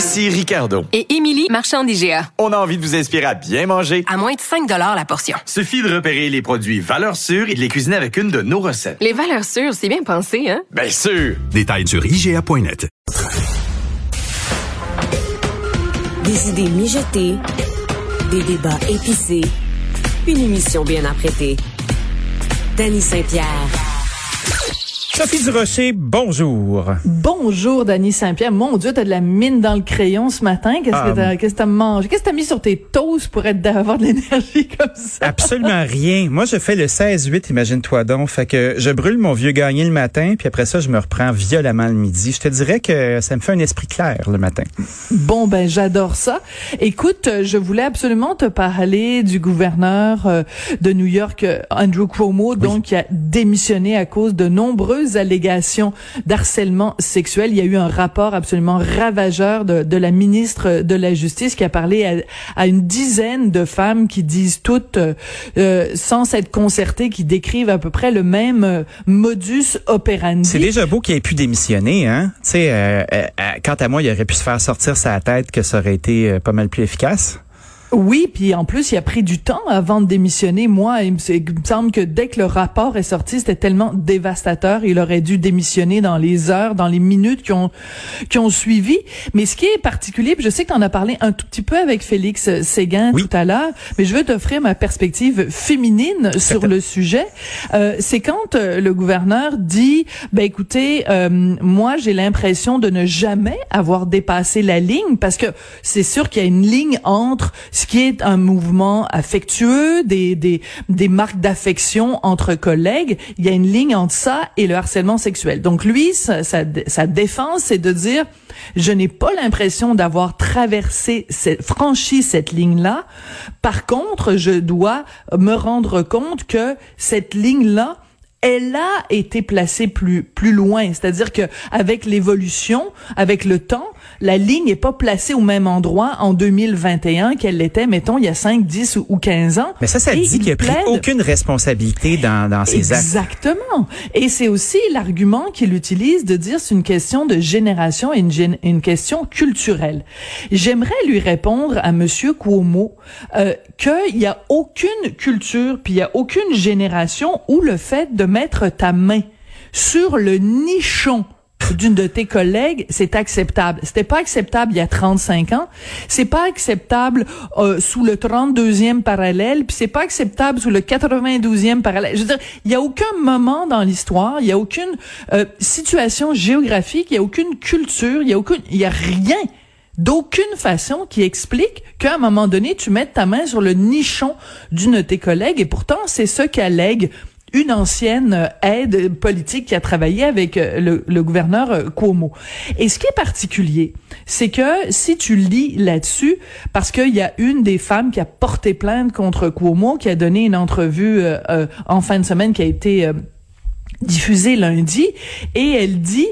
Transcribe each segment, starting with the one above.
Ici Ricardo. Et Émilie, marchand d'IGA. On a envie de vous inspirer à bien manger. À moins de 5 la portion. Suffit de repérer les produits valeurs sûres et de les cuisiner avec une de nos recettes. Les valeurs sûres, c'est bien pensé, hein? Bien sûr! Détails sur IGA.net. Des idées mijotées, des débats épicés, une émission bien apprêtée. Danny Saint-Pierre. Sophie Durocher, bonjour. Bonjour, Dany Saint-Pierre. Mon Dieu, t'as de la mine dans le crayon ce matin. Qu'est-ce que t'as, qu'est-ce que t'as mangé? Qu'est-ce que t'as mis sur tes toasts pour être, avoir de l'énergie comme ça? Absolument rien. Moi, je fais le 16-8, imagine-toi donc. Fait que je brûle mon vieux gagné le matin, puis après ça, je me reprends violemment le midi. Je te dirais que ça me fait un esprit clair le matin. Bon, ben, j'adore ça. Écoute, je voulais absolument te parler du gouverneur euh, de New York, euh, Andrew Cuomo, donc, qui a démissionné à cause de nombreuses allégations d'harcèlement sexuel. Il y a eu un rapport absolument ravageur de, de la ministre de la Justice qui a parlé à, une dizaine de femmes qui disent toutes, euh, euh, sans s'être concertées, qui décrivent à peu près le même euh, modus operandi. C'est déjà beau qu'il ait pu démissionner, hein? Tu sais, quant à moi, il aurait pu se faire sortir sa tête que ça aurait été pas mal plus efficace. Oui, puis en plus, il a pris du temps avant de démissionner. Moi, il me, semble que dès que le rapport est sorti, c'était tellement dévastateur. Il aurait dû démissionner dans les heures, dans les minutes qui ont qui ont suivi. Mais ce qui est particulier, je sais que tu en as parlé un tout petit peu avec Félix Séguin tout à l'heure, mais je veux t'offrir ma perspective féminine sur le sujet. Euh, c'est quand euh, le gouverneur dit, ben écoutez, euh, moi j'ai l'impression de ne jamais avoir dépassé la ligne parce que c'est sûr qu'il y a une ligne entre ce qui est un mouvement affectueux, des, des, des marques d'affection entre collègues. Il y a une ligne entre ça et le harcèlement sexuel. Donc lui, sa, sa, sa défense, c'est de dire, je n'ai pas l'impression d'avoir traversé, cette, franchi cette ligne-là. Par contre, je dois me rendre compte que cette ligne-là, elle a été placée plus plus loin, c'est-à-dire que avec l'évolution, avec le temps, la ligne n'est pas placée au même endroit en 2021 qu'elle l'était, mettons, il y a 5, 10 ou 15 ans. Mais ça, ça dit qu'il a pris aucune responsabilité dans, dans ses actes. Exactement. Et c'est aussi l'argument qu'il utilise de dire c'est une question de génération et une, une question culturelle. J'aimerais lui répondre à Monsieur Cuomo euh, qu'il n'y a aucune culture, puis il n'y a aucune génération où le fait de mettre ta main sur le nichon d'une de tes collègues, c'est acceptable. C'était pas acceptable il y a 35 ans. C'est pas acceptable euh, sous le 32e parallèle, puis c'est pas acceptable sous le 92e parallèle. Je veux dire, il y a aucun moment dans l'histoire, il y a aucune euh, situation géographique, il y a aucune culture, il y a aucune il y a rien d'aucune façon qui explique qu'à un moment donné, tu mettes ta main sur le nichon d'une de tes collègues et pourtant, c'est ce qu'allègue une ancienne aide politique qui a travaillé avec euh, le, gouverneur euh, Cuomo. Et ce qui est particulier, c'est que si tu lis là-dessus, parce qu'il y a une des femmes qui a porté plainte contre Cuomo, qui a donné une entrevue euh, en fin de semaine qui a été diffusée lundi, et elle dit,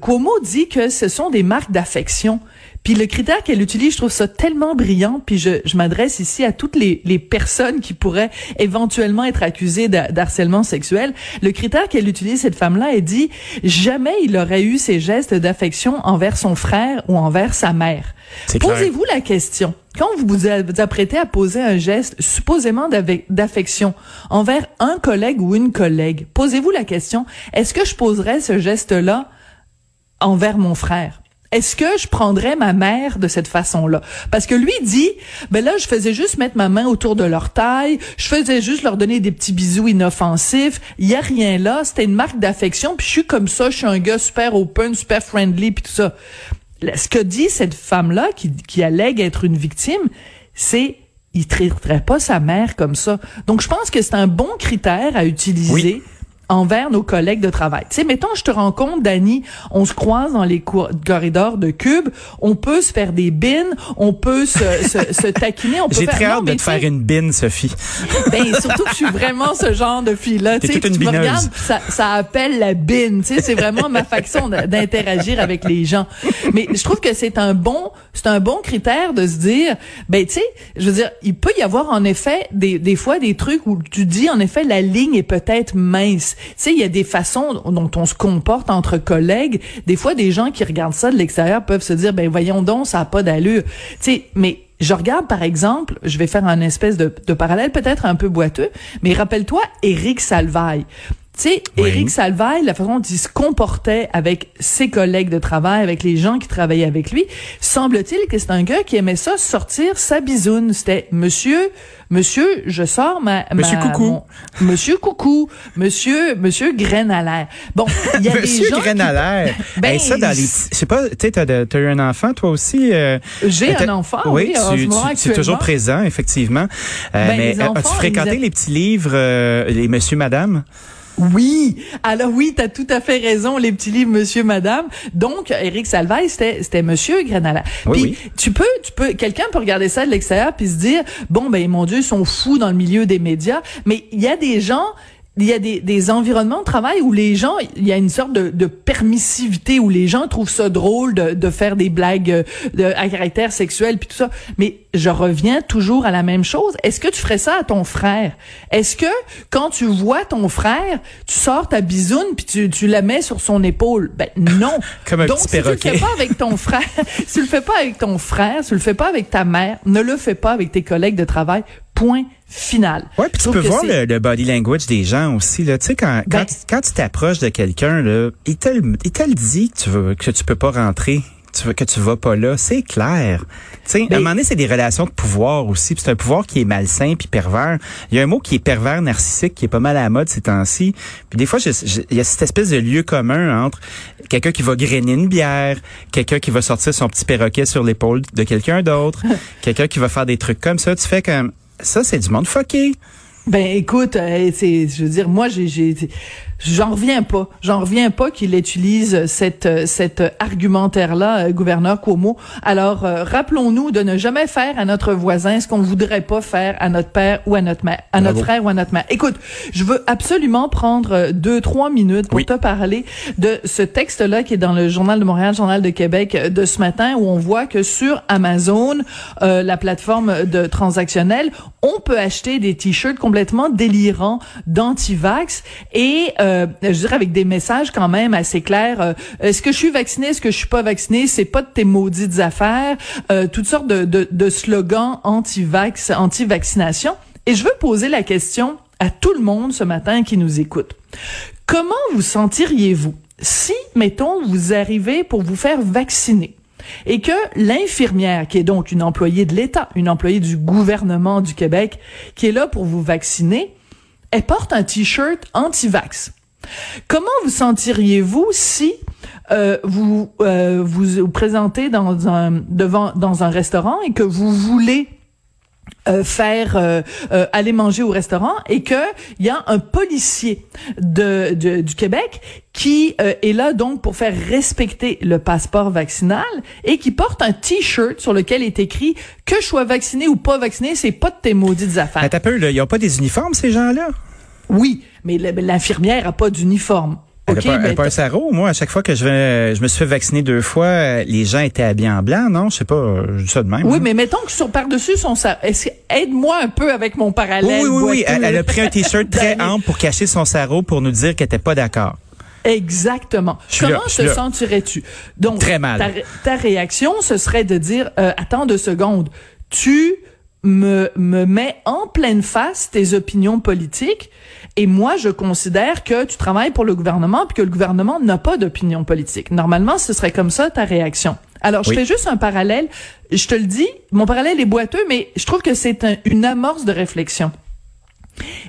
Cuomo dit que ce sont des marques d'affection. Puis le critère qu'elle utilise, je trouve ça tellement brillant. Puis je, je m'adresse ici à toutes les, les personnes qui pourraient éventuellement être accusées d'harcèlement sexuel. Le critère qu'elle utilise, cette femme-là, elle dit jamais il aurait eu ces gestes d'affection envers son frère ou envers sa mère. Posez-vous la question. Quand vous vous apprêtez à poser un geste supposément d'affection envers un collègue ou une collègue, posez-vous la question, est-ce que je poserais ce geste-là envers mon frère? Est-ce que je prendrais ma mère de cette façon-là? Parce que lui dit, ben là, je faisais juste mettre ma main autour de leur taille, je faisais juste leur donner des petits bisous inoffensifs, il y a rien là, c'était une marque d'affection, puis je suis comme ça, je suis un gars super open, super friendly, puis tout ça. Ce que dit cette femme-là, qui, qui allègue être une victime, c'est il traiterait pas sa mère comme ça. Donc, je pense que c'est un bon critère à utiliser envers nos collègues de travail. Tu sais, mettons, je te rencontre, Dani, on se croise dans les corridors de Cube, on peut se faire des bines, on peut se, se, se taquiner, on peut J'ai faire... très Non, hâte de te faire une bine, Sophie. ben, surtout que je suis vraiment ce genre de fille-là. T'es Tu sais, toute une tu me regardes, ça, ça appelle la bine. Tu sais, c'est vraiment ma façon d'interagir avec les gens. Mais je trouve que c'est un bon, c'est un bon critère de se dire, ben, tu sais, je veux dire, il peut y avoir en effet des, des fois des trucs où tu dis, en effet, la ligne est peut-être mince. Tu sais, il y a des façons dont on se comporte entre collègues. Des fois, des gens qui regardent ça de l'extérieur peuvent se dire, ben, voyons donc, ça a pas d'allure. Tu sais, mais je regarde, par exemple, je vais faire un espèce de, parallèle peut-être un peu boiteux, mais rappelle-toi Éric Salvaille. Tu sais, Oui. Éric Salvaille, la façon dont il se comportait avec ses collègues de travail, avec les gens qui travaillaient avec lui, semble-t-il que c'est un gars qui aimait ça sortir sa bisoune. C'était monsieur, monsieur, je sors ma, Monsieur ma- Coucou. mon- monsieur Coucou, monsieur, monsieur l'air. Bon, il y a des Monsieur gens qui- Graine à l'air. Ben, Hey, ça, dans les, sais pas, tu sais, t'as, eu un enfant, toi aussi. euh, J'ai un enfant, oui, en tu, ce moment, tu- tu es toujours présent, effectivement. Euh, Ben, mais les euh, enfants, as-tu fréquenté a- les petits livres, euh, les Monsieur, Madame? Oui, alors oui, t'as tout à fait raison, les petits livres Monsieur, Madame. Donc, Éric Salvaille, c'était c'était Monsieur Granala. Oui, puis oui. tu peux, tu peux, quelqu'un peut regarder ça de l'extérieur puis se dire, bon ben mon Dieu, ils sont fous dans le milieu des médias. Mais il y a des gens. Il y a des, des environnements de travail où les gens, il y a une sorte de, de permissivité où les gens trouvent ça drôle de, de faire des blagues euh, de, à caractère sexuel puis tout ça. Mais je reviens toujours à la même chose. Est-ce que tu ferais ça à ton frère? Est-ce que quand tu vois ton frère, tu sors ta bisoune puis tu, tu la mets sur son épaule? Ben non. Comme un Donc petit si tu le fais pas avec ton frère, si tu le fais pas avec ton frère, si tu le fais pas avec ta mère, ne le fais pas avec tes collègues de travail. Point final. Ouais, puis tu peux voir le, le body language des gens aussi là. Tu sais quand Ben- quand, quand tu t'approches de quelqu'un là, il te il te le dit que tu veux que tu peux pas rentrer, tu veux que tu vas pas là, c'est clair. Tu sais, à Ben- un moment donné, c'est des relations de pouvoir aussi, c'est un pouvoir qui est malsain puis pervers. Il y a un mot qui est pervers narcissique qui est pas mal à la mode ces temps-ci. Puis des fois, il y a cette espèce de lieu commun entre quelqu'un qui va grainer une bière, quelqu'un qui va sortir son petit perroquet sur l'épaule de quelqu'un d'autre, quelqu'un qui va faire des trucs comme ça. Tu fais comme ça, c'est du monde fucké. Ben écoute, euh, c'est, je veux dire, moi j'ai, j'ai, j'en reviens pas, j'en reviens pas qu'il utilise cette euh, cet argumentaire-là, euh, gouverneur Cuomo. Alors euh, rappelons-nous de ne jamais faire à notre voisin ce qu'on voudrait pas faire à notre père ou à notre mère, à notre frère ou à notre mère. Écoute, je veux absolument prendre euh, deux trois minutes pour Oui. te parler de ce texte-là qui est dans le journal de Montréal, journal de Québec de ce matin où on voit que sur Amazon, euh, la plateforme de transactionnel, on peut acheter des t-shirts complètement délirants d'anti-vax et euh, je dirais avec des messages quand même assez clairs. euh, est-ce que je suis vacciné, est-ce que je suis pas vacciné, c'est pas de tes maudites affaires, euh, toutes sortes de, de, de slogans anti-vax, anti-vaccination. Et je veux poser la question à tout le monde ce matin qui nous écoute. Comment vous sentiriez-vous si, mettons, vous arrivez pour vous faire vacciner et que l'infirmière, qui est donc une employée de l'État, une employée du gouvernement du Québec, qui est là pour vous vacciner, elle porte un t-shirt anti-vax? Comment vous sentiriez-vous si euh, vous, euh, vous vous présentez dans un devant dans un restaurant et que vous voulez euh, faire aller manger au restaurant et que il y a un policier de, du Québec qui est là donc pour faire respecter le passeport vaccinal et qui porte un t-shirt sur lequel est écrit que je sois vacciné ou pas vacciné, c'est pas de tes maudites affaires. Attends un peu, là, ils ont pas des uniformes, ces gens-là? Oui, mais l'infirmière a pas d'uniforme. Elle a OK, pas, ben, un sarreau. Moi, à chaque fois que je vais, je me suis fait vacciner deux fois, les gens étaient habillés en blanc, non? Je sais pas, euh, je dis ça de même. oui, hein. mais mettons que sur par-dessus son aide-moi un peu avec mon parallèle. oui, oui, oui. Elle, a pris un t-shirt très ample pour cacher son sarreau pour nous dire qu'elle était pas d'accord. Exactement. Là, Comment là. sentirais-tu? Donc, Très mal. Ta, ta réaction, ce serait de dire, euh, attends deux secondes, tu me, me mets en pleine face tes opinions politiques et moi, je considère que tu travailles pour le gouvernement puis que le gouvernement n'a pas d'opinion politique. Normalement, ce serait comme ça ta réaction. Alors, je Oui. fais juste un parallèle. Je te le dis, mon parallèle est boiteux, mais je trouve que c'est un- une amorce de réflexion.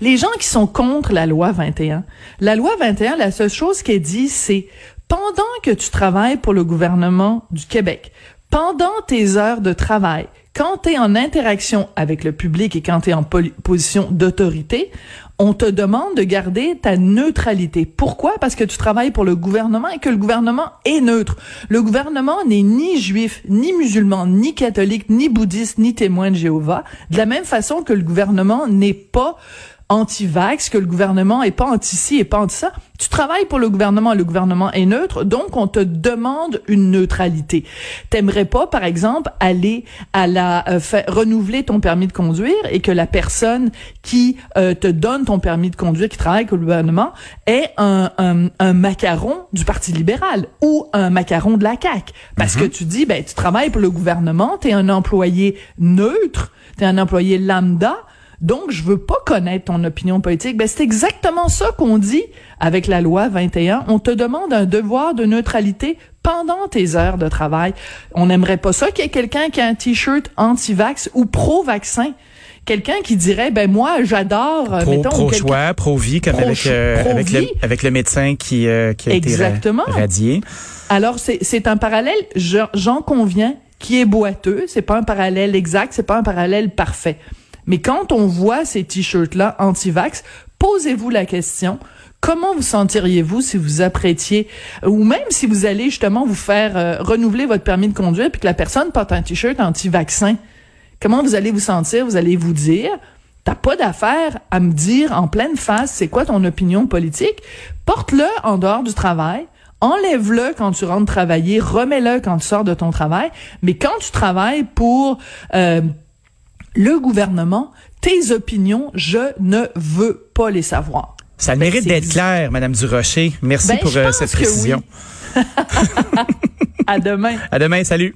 Les gens qui sont contre la loi 21, la loi 21, la seule chose qu'elle dit, c'est pendant que tu travailles pour le gouvernement du Québec, pendant tes heures de travail, quand tu es en interaction avec le public et quand tu en position d'autorité, on te demande de garder ta neutralité. Pourquoi? Parce que tu travailles pour le gouvernement et que le gouvernement est neutre. Le gouvernement n'est ni juif, ni musulman, ni catholique, ni bouddhiste, ni témoin de Jéhovah. De la même façon que le gouvernement n'est pas anti-vax, que le gouvernement est pas anti-ci et pas anti-ça. Tu travailles pour le gouvernement, le gouvernement est neutre, donc on te demande une neutralité. T'aimerais pas, par exemple, aller à la euh, renouveler ton permis de conduire et que la personne qui euh, te donne ton permis de conduire, qui travaille avec le gouvernement, est un, un, macaron du Parti libéral ou un macaron de la CAQ. Parce que mhm. tu dis, ben, tu travailles pour le gouvernement, tu es un employé neutre, tu es un employé lambda, donc, je veux pas connaître ton opinion politique. Ben, c'est exactement ça qu'on dit avec la loi 21. On te demande un devoir de neutralité pendant tes heures de travail. On n'aimerait pas ça qu'il y ait quelqu'un qui a un t-shirt anti-vax ou pro-vaccin quelqu'un qui dirait ben moi j'adore pro, pro choix pro vie comme avec euh, avec, le, avec le médecin qui euh, qui a Exactement. été radié alors c'est c'est un parallèle j'en conviens qui est boiteux c'est pas un parallèle exact c'est pas un parallèle parfait mais quand on voit ces t-shirts-là anti-vax, posez-vous la question, comment vous sentiriez-vous si vous apprêtiez, ou même si vous allez justement vous faire euh, renouveler votre permis de conduire puis que la personne porte un t-shirt anti-vaccin? Comment vous allez vous sentir? Vous allez vous dire, t'as pas d'affaire à me dire en pleine face c'est quoi ton opinion politique? Porte-le en dehors du travail. Enlève-le quand tu rentres travailler, remets-le quand tu sors de ton travail, mais quand tu travailles pour euh, le gouvernement, tes opinions, je ne veux pas les savoir. Ça ben, mérite d'être clair, Madame Durocher. Merci ben, pour euh, cette précision. à demain. À demain, salut.